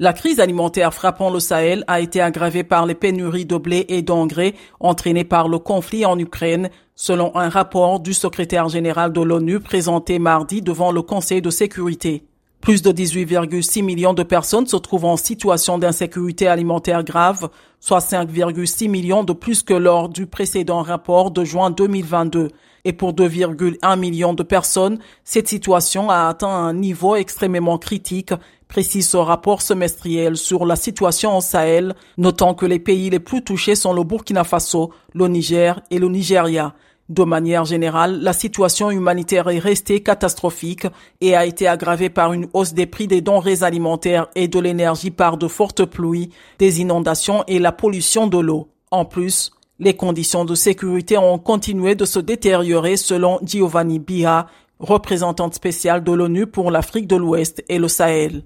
La crise alimentaire frappant le Sahel a été aggravée par les pénuries de blé et d'engrais entraînées par le conflit en Ukraine, selon un rapport du secrétaire général de l'ONU présenté mardi devant le Conseil de sécurité. Plus de 18,6 millions de personnes se trouvent en situation d'insécurité alimentaire grave, soit 5,6 millions de plus que lors du précédent rapport de juin 2022. Et pour 2,1 millions de personnes, cette situation a atteint un niveau extrêmement critique, précise ce rapport semestriel sur la situation au Sahel, notant que les pays les plus touchés sont le Burkina Faso, le Niger et le Nigeria. De manière générale, la situation humanitaire est restée catastrophique et a été aggravée par une hausse des prix des denrées alimentaires et de l'énergie par de fortes pluies, des inondations et la pollution de l'eau. En plus, les conditions de sécurité ont continué de se détériorer selon Giovanni Bia, représentante spéciale de l'ONU pour l'Afrique de l'Ouest et le Sahel.